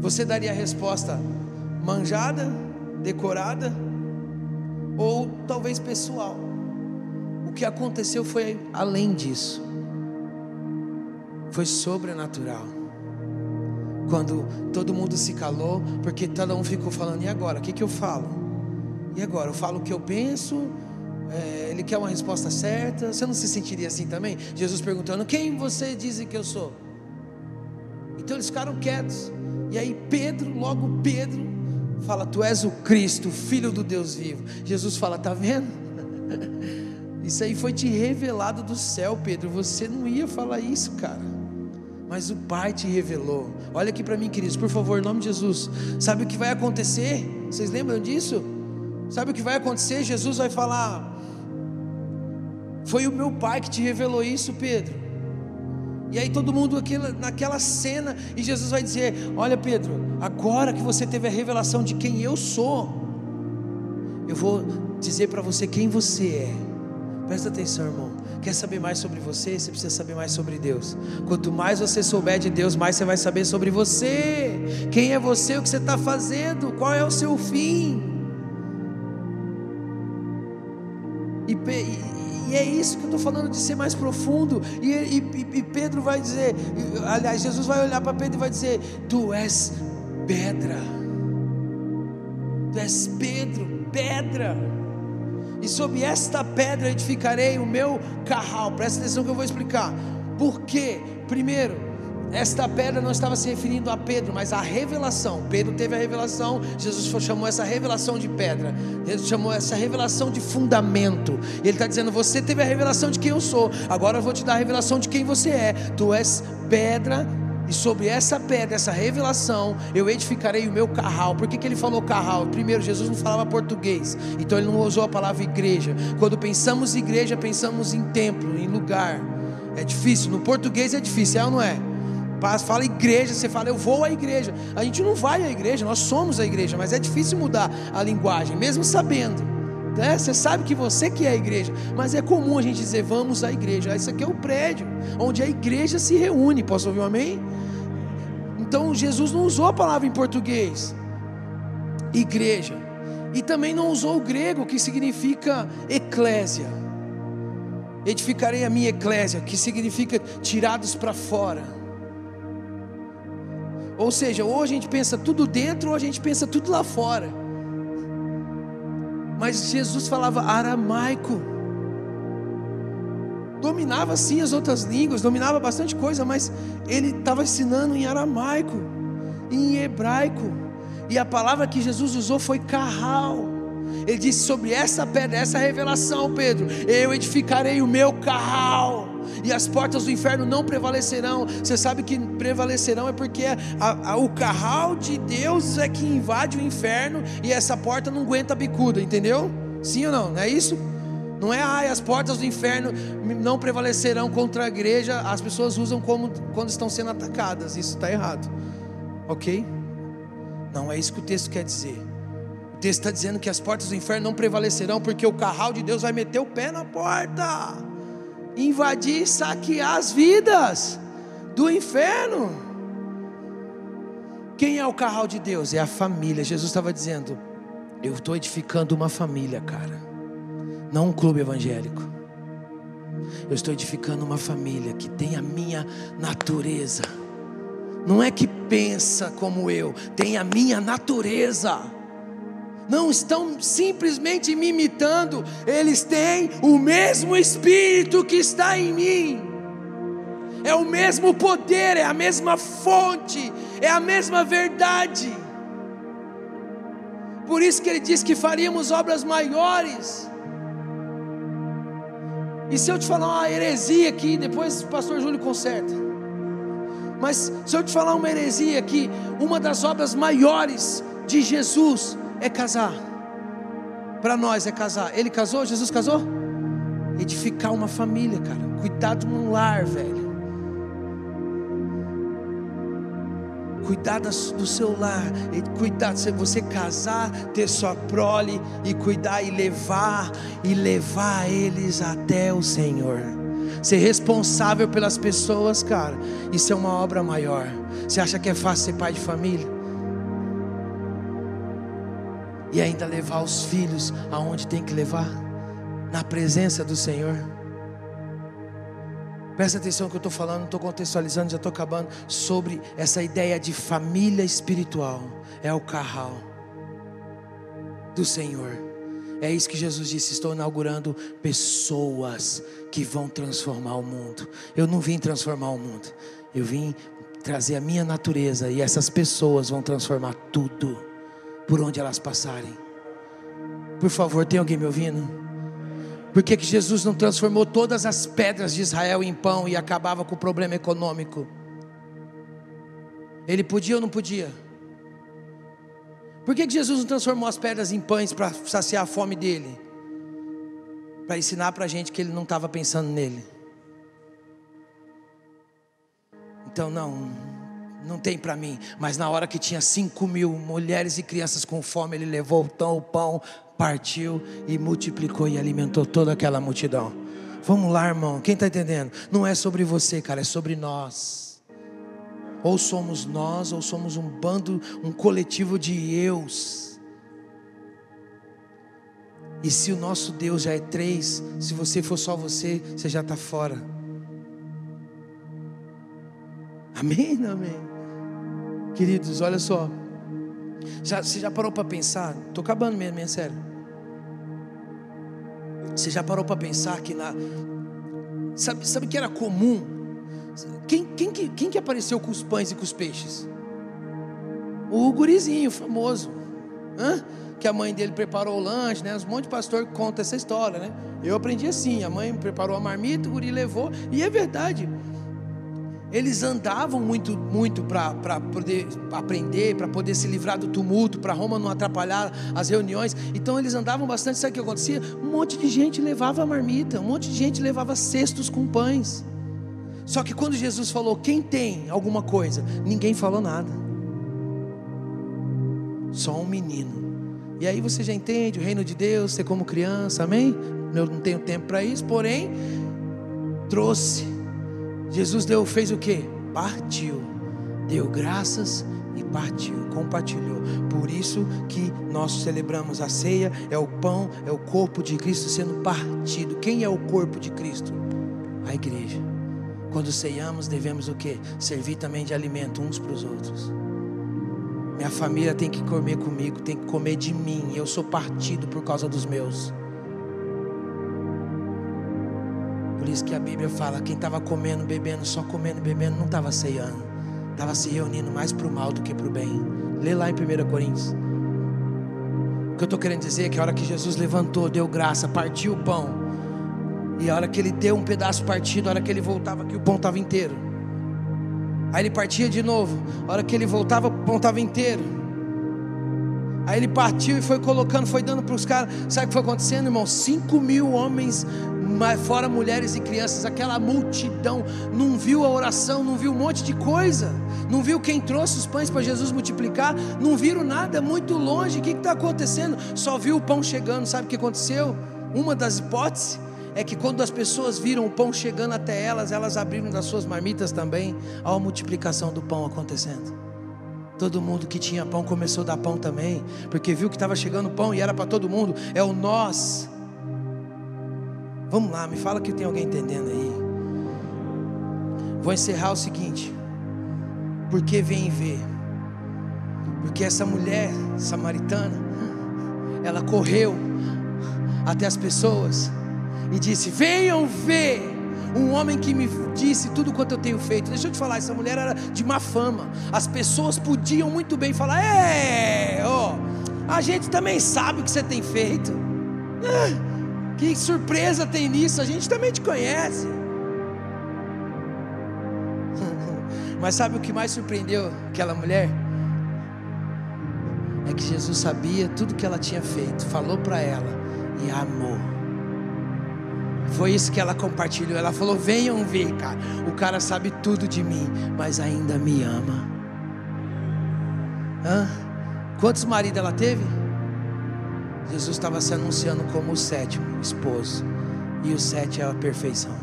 você daria a resposta manjada? Decorada ou talvez pessoal. O que aconteceu foi além disso. Foi sobrenatural. Quando todo mundo se calou, porque cada um ficou falando, e agora? O que, que eu falo? E agora? Eu falo o que eu penso? É, ele quer uma resposta certa? Você não se sentiria assim também? Jesus perguntando: Quem você diz que eu sou? Então eles ficaram quietos. E aí Pedro, logo Pedro, fala: Tu és o Cristo, filho do Deus vivo. Jesus fala: Tá vendo? *laughs* Isso aí foi te revelado do céu, Pedro. Você não ia falar isso, cara. Mas o Pai te revelou. Olha aqui para mim, queridos, por favor, em nome de Jesus. Sabe o que vai acontecer? Vocês lembram disso? Sabe o que vai acontecer? Jesus vai falar: Foi o meu Pai que te revelou isso, Pedro. E aí todo mundo naquela cena, e Jesus vai dizer: Olha, Pedro, agora que você teve a revelação de quem eu sou, eu vou dizer para você quem você é. Presta atenção, irmão. Quer saber mais sobre você? Você precisa saber mais sobre Deus. Quanto mais você souber de Deus, mais você vai saber sobre você. Quem é você? O que você está fazendo? Qual é o seu fim? E, isso que eu estou falando de ser mais profundo. E, e, e Pedro vai dizer, aliás, Jesus vai olhar para Pedro e vai dizer: Tu és pedra. Tu és Pedro, pedra e sobre esta pedra edificarei o meu carral. Presta atenção que eu vou explicar. Por quê? Primeiro, esta pedra não estava se referindo a Pedro, mas à revelação. Pedro teve a revelação, Jesus chamou essa revelação de pedra, Jesus chamou essa revelação de fundamento. Ele está dizendo: Você teve a revelação de quem eu sou, agora eu vou te dar a revelação de quem você é. Tu és pedra e sobre essa pedra, essa revelação, eu edificarei o meu carral. Por que, que ele falou carral? Primeiro, Jesus não falava português, então ele não usou a palavra igreja. Quando pensamos igreja, pensamos em templo, em lugar. É difícil, no português é difícil, é ou não é? Fala igreja, você fala eu vou à igreja. A gente não vai à igreja, nós somos a igreja, mas é difícil mudar a linguagem, mesmo sabendo. Né? Você sabe que você que é a igreja, mas é comum a gente dizer vamos à igreja. Isso aqui é o prédio onde a igreja se reúne. Posso ouvir um amém? Então Jesus não usou a palavra em português, igreja, e também não usou o grego que significa eclésia. Edificarei a minha eclésia, que significa tirados para fora. Ou seja, ou a gente pensa tudo dentro, ou a gente pensa tudo lá fora. Mas Jesus falava aramaico. Dominava sim as outras línguas, dominava bastante coisa, mas ele estava ensinando em aramaico, em hebraico. E a palavra que Jesus usou foi carral. Ele disse sobre essa pedra, essa revelação, Pedro: Eu edificarei o meu carral e as portas do inferno não prevalecerão. Você sabe que prevalecerão é porque a, a, o carral de Deus é que invade o inferno e essa porta não aguenta bicuda, entendeu? Sim ou não? Não é isso? Não é, ai, as portas do inferno não prevalecerão contra a igreja, as pessoas usam como quando estão sendo atacadas, isso está errado, ok? Não é isso que o texto quer dizer. O texto está dizendo que as portas do inferno não prevalecerão, porque o carral de Deus vai meter o pé na porta invadir e saquear as vidas do inferno. Quem é o carral de Deus? É a família. Jesus estava dizendo: Eu estou edificando uma família, cara, não um clube evangélico. Eu estou edificando uma família que tem a minha natureza. Não é que pensa como eu, tem a minha natureza não estão simplesmente me imitando, eles têm o mesmo Espírito que está em mim, é o mesmo poder, é a mesma fonte, é a mesma verdade. Por isso que ele diz que faríamos obras maiores. E se eu te falar uma heresia aqui, depois o pastor Júlio conserta. Mas se eu te falar uma heresia aqui, uma das obras maiores de Jesus é casar. Para nós é casar. Ele casou? Jesus casou? Edificar uma família, cara. Cuidar de um lar, velho. Cuidar do seu lar, cuidar de você casar, ter sua prole e cuidar e levar e levar eles até o Senhor. Ser responsável pelas pessoas, cara. Isso é uma obra maior. Você acha que é fácil ser pai de família? E ainda levar os filhos aonde tem que levar na presença do Senhor. Presta atenção que eu estou falando, estou contextualizando, já estou acabando sobre essa ideia de família espiritual. É o carral do Senhor. É isso que Jesus disse: estou inaugurando pessoas que vão transformar o mundo. Eu não vim transformar o mundo, eu vim trazer a minha natureza e essas pessoas vão transformar tudo por onde elas passarem. Por favor, tem alguém me ouvindo? Por que, que Jesus não transformou todas as pedras de Israel em pão e acabava com o problema econômico? Ele podia ou não podia? Por que, que Jesus não transformou as pedras em pães para saciar a fome dele? Para ensinar para a gente que ele não estava pensando nele. Então, não, não tem para mim. Mas na hora que tinha cinco mil mulheres e crianças com fome, ele levou o pão, partiu e multiplicou e alimentou toda aquela multidão. Vamos lá, irmão. Quem está entendendo? Não é sobre você, cara, é sobre nós. Ou somos nós, ou somos um bando, um coletivo de eus. E se o nosso Deus já é três, se você for só você, você já está fora. Amém? Amém. Queridos, olha só. Já, você já parou para pensar? Estou acabando mesmo, é sério. Você já parou para pensar que na. Sabe, sabe que era comum? Quem, quem, que, quem que apareceu com os pães e com os peixes? O gurizinho famoso. Hã? Que a mãe dele preparou o lanche, né? Um monte de pastor conta essa história, né? Eu aprendi assim: a mãe preparou a marmita, o guri levou, e é verdade. Eles andavam muito, muito para poder aprender, para poder se livrar do tumulto, para Roma não atrapalhar as reuniões. Então eles andavam bastante. Sabe o que acontecia? Um monte de gente levava marmita, um monte de gente levava cestos com pães. Só que quando Jesus falou, quem tem alguma coisa, ninguém falou nada. Só um menino. E aí você já entende o reino de Deus, ser como criança, amém? Eu não tenho tempo para isso, porém, trouxe Jesus deu, fez o que? Partiu, deu graças e partiu, compartilhou. Por isso que nós celebramos a ceia, é o pão, é o corpo de Cristo sendo partido. Quem é o corpo de Cristo? A igreja. Quando ceiamos, devemos o que? Servir também de alimento uns para os outros. Minha família tem que comer comigo, tem que comer de mim. Eu sou partido por causa dos meus. Por isso que a Bíblia fala: quem estava comendo, bebendo, só comendo, bebendo, não estava ceando, estava se reunindo mais para o mal do que para o bem. Lê lá em 1 Coríntios. O que eu estou querendo dizer é que a hora que Jesus levantou, deu graça, partiu o pão, e a hora que ele deu um pedaço partido, a hora que ele voltava, que o pão estava inteiro. Aí ele partia de novo, a hora que ele voltava, o pão estava inteiro. Aí ele partiu e foi colocando, foi dando para os caras. Sabe o que foi acontecendo, irmão? Cinco mil homens fora mulheres e crianças, aquela multidão não viu a oração, não viu um monte de coisa, não viu quem trouxe os pães para Jesus multiplicar, não viram nada muito longe. O que está acontecendo? Só viu o pão chegando. Sabe o que aconteceu? Uma das hipóteses é que quando as pessoas viram o pão chegando até elas, elas abriram das suas marmitas também, a multiplicação do pão acontecendo. Todo mundo que tinha pão começou a dar pão também, porque viu que estava chegando pão e era para todo mundo. É o nós Vamos lá, me fala que tem alguém entendendo aí. Vou encerrar o seguinte. Porque vem ver. Porque essa mulher samaritana, ela correu até as pessoas e disse: Venham ver um homem que me disse tudo quanto eu tenho feito. Deixa eu te falar, essa mulher era de má fama. As pessoas podiam muito bem falar: É, ó, a gente também sabe o que você tem feito. É. Que surpresa tem nisso? A gente também te conhece. *laughs* Mas sabe o que mais surpreendeu aquela mulher? É que Jesus sabia tudo que ela tinha feito, falou para ela e amou. Foi isso que ela compartilhou. Ela falou: Venham ver, cara. O cara sabe tudo de mim, mas ainda me ama. Hã? Quantos maridos ela teve? Jesus estava se anunciando como o sétimo esposo, e o sete é a perfeição.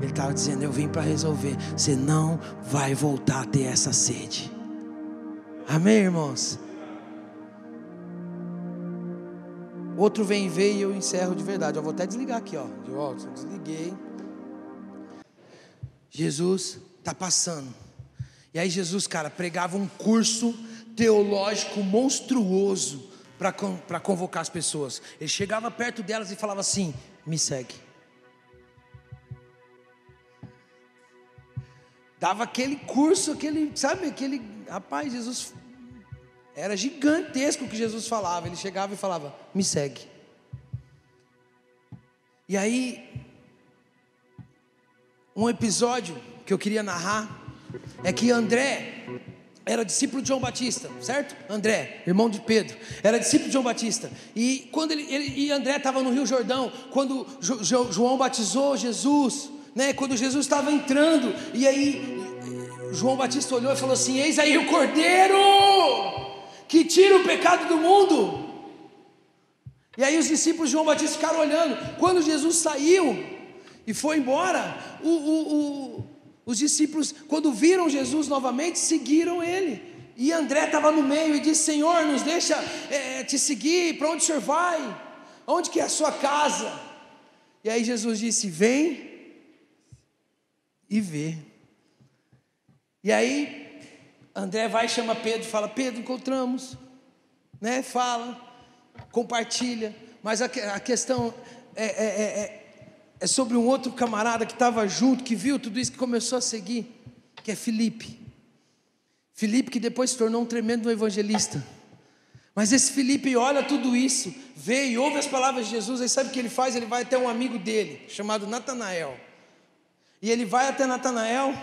Ele estava dizendo: Eu vim para resolver. Você não vai voltar a ter essa sede. Amém, irmãos? Outro vem ver e eu encerro de verdade. Eu vou até desligar aqui, ó. De volta, desliguei. Jesus está passando. E aí Jesus, cara, pregava um curso teológico monstruoso para convocar as pessoas. Ele chegava perto delas e falava assim: Me segue. Dava aquele curso, aquele, sabe, aquele. Rapaz, Jesus. Era gigantesco o que Jesus falava. Ele chegava e falava: Me segue. E aí, um episódio que eu queria narrar é que André, era discípulo de João Batista, certo? André, irmão de Pedro, era discípulo de João Batista. E quando ele, ele e André estava no Rio Jordão, quando jo, jo, João batizou Jesus, né? Quando Jesus estava entrando, e aí João Batista olhou e falou assim: Eis aí o Cordeiro que tira o pecado do mundo. E aí os discípulos de João Batista ficaram olhando. Quando Jesus saiu e foi embora, o, o, o, os discípulos, quando viram Jesus novamente, seguiram ele. E André estava no meio e disse: Senhor, nos deixa é, te seguir, para onde o senhor vai? Onde que é a sua casa? E aí Jesus disse: Vem e vê. E aí André vai chama Pedro e fala: Pedro, encontramos, né? Fala, compartilha. Mas a, a questão é, é, é, é, é sobre um outro camarada que estava junto, que viu tudo isso, que começou a seguir, que é Felipe. Felipe que depois se tornou um tremendo evangelista. Mas esse Felipe olha tudo isso, vê e ouve as palavras de Jesus, aí sabe o que ele faz? Ele vai até um amigo dele, chamado Natanael. E ele vai até Natanael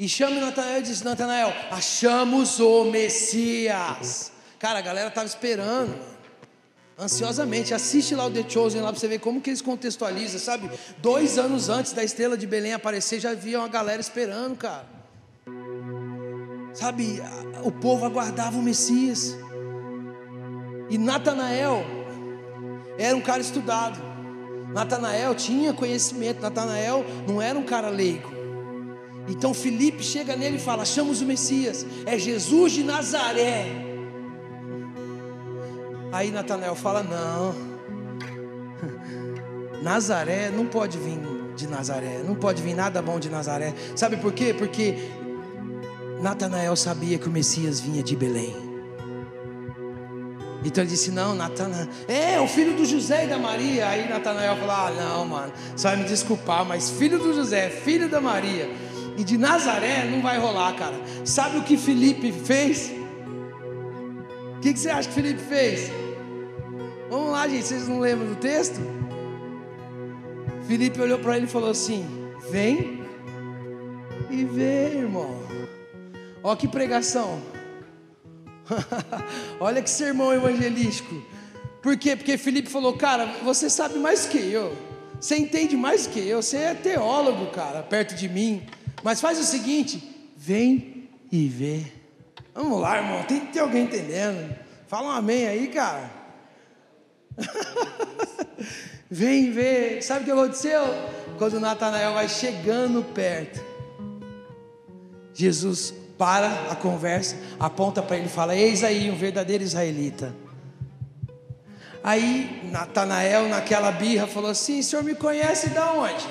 e chama Natanael e diz: Natanael, achamos o Messias. Cara, a galera estava esperando, ansiosamente. Assiste lá o The Chosen lá para você ver como que eles contextualizam, sabe? Dois anos antes da estrela de Belém aparecer, já havia uma galera esperando, cara. Sabe, o povo aguardava o Messias. E Natanael era um cara estudado. Natanael tinha conhecimento. Natanael não era um cara leigo. Então Felipe chega nele e fala: Achamos o Messias, é Jesus de Nazaré. Aí Natanael fala: Não, *laughs* Nazaré não pode vir de Nazaré, não pode vir nada bom de Nazaré. Sabe por quê? Porque Natanael sabia que o Messias vinha de Belém. Então ele disse: Não, Natanael, é o filho do José e da Maria. Aí Natanael falou: Ah, não, mano, você vai me desculpar, mas filho do José, filho da Maria e de Nazaré não vai rolar, cara. Sabe o que Felipe fez? O que, que você acha que Felipe fez? Vamos lá, gente, vocês não lembram do texto? Felipe olhou para ele e falou assim: Vem e vê, irmão. Ó, que pregação. *laughs* Olha que sermão evangelístico. Por quê? Porque Felipe falou, cara, você sabe mais que eu. Você entende mais que eu. Você é teólogo, cara, perto de mim. Mas faz o seguinte: vem e vê. Vamos lá, irmão. Tem que ter alguém entendendo. Fala um amém aí, cara. *laughs* vem ver. Sabe o que aconteceu? Quando Natanael vai chegando perto, Jesus para a conversa, aponta para ele e fala: Eis aí um verdadeiro israelita. Aí Natanael, naquela birra, falou assim: senhor me conhece de onde?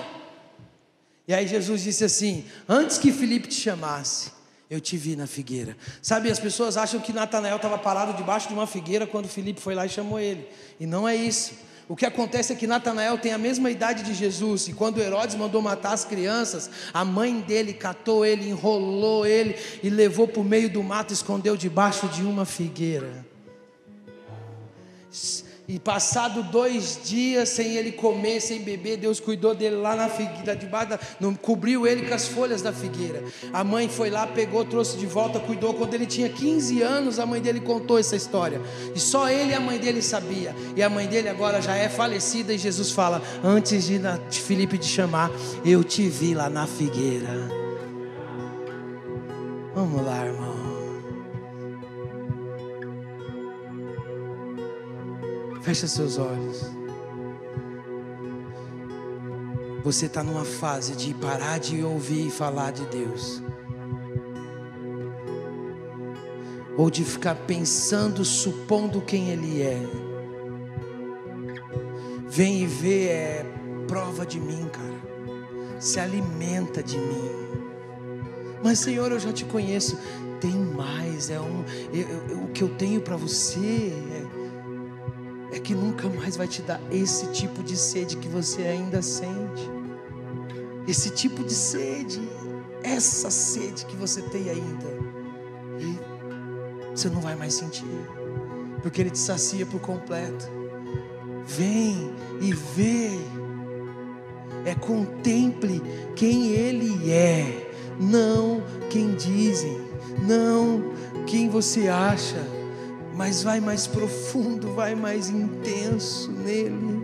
E aí Jesus disse assim: Antes que Felipe te chamasse, eu te vi na figueira. Sabe, as pessoas acham que Natanael estava parado debaixo de uma figueira quando Felipe foi lá e chamou ele. E não é isso. O que acontece é que Natanael tem a mesma idade de Jesus, e quando Herodes mandou matar as crianças, a mãe dele catou ele, enrolou ele e levou para o meio do mato, escondeu debaixo de uma figueira. E passado dois dias sem ele comer, sem beber, Deus cuidou dele lá na figueira, debaixo da, não, cobriu ele com as folhas da figueira. A mãe foi lá, pegou, trouxe de volta, cuidou. Quando ele tinha 15 anos, a mãe dele contou essa história. E só ele e a mãe dele sabia. E a mãe dele agora já é falecida. E Jesus fala: Antes de, de Felipe te chamar, eu te vi lá na figueira. Vamos lá, irmão. Fecha seus olhos. Você está numa fase de parar de ouvir e falar de Deus. Ou de ficar pensando, supondo quem Ele é. Vem e vê, é prova de mim, cara. Se alimenta de mim. Mas, Senhor, eu já te conheço. Tem mais. É um, eu, eu, o que eu tenho para você é é que nunca mais vai te dar esse tipo de sede que você ainda sente. Esse tipo de sede, essa sede que você tem ainda. E você não vai mais sentir, porque Ele te sacia por completo. Vem e vê. É contemple quem Ele é, não quem dizem, não quem você acha mas vai mais profundo, vai mais intenso nele.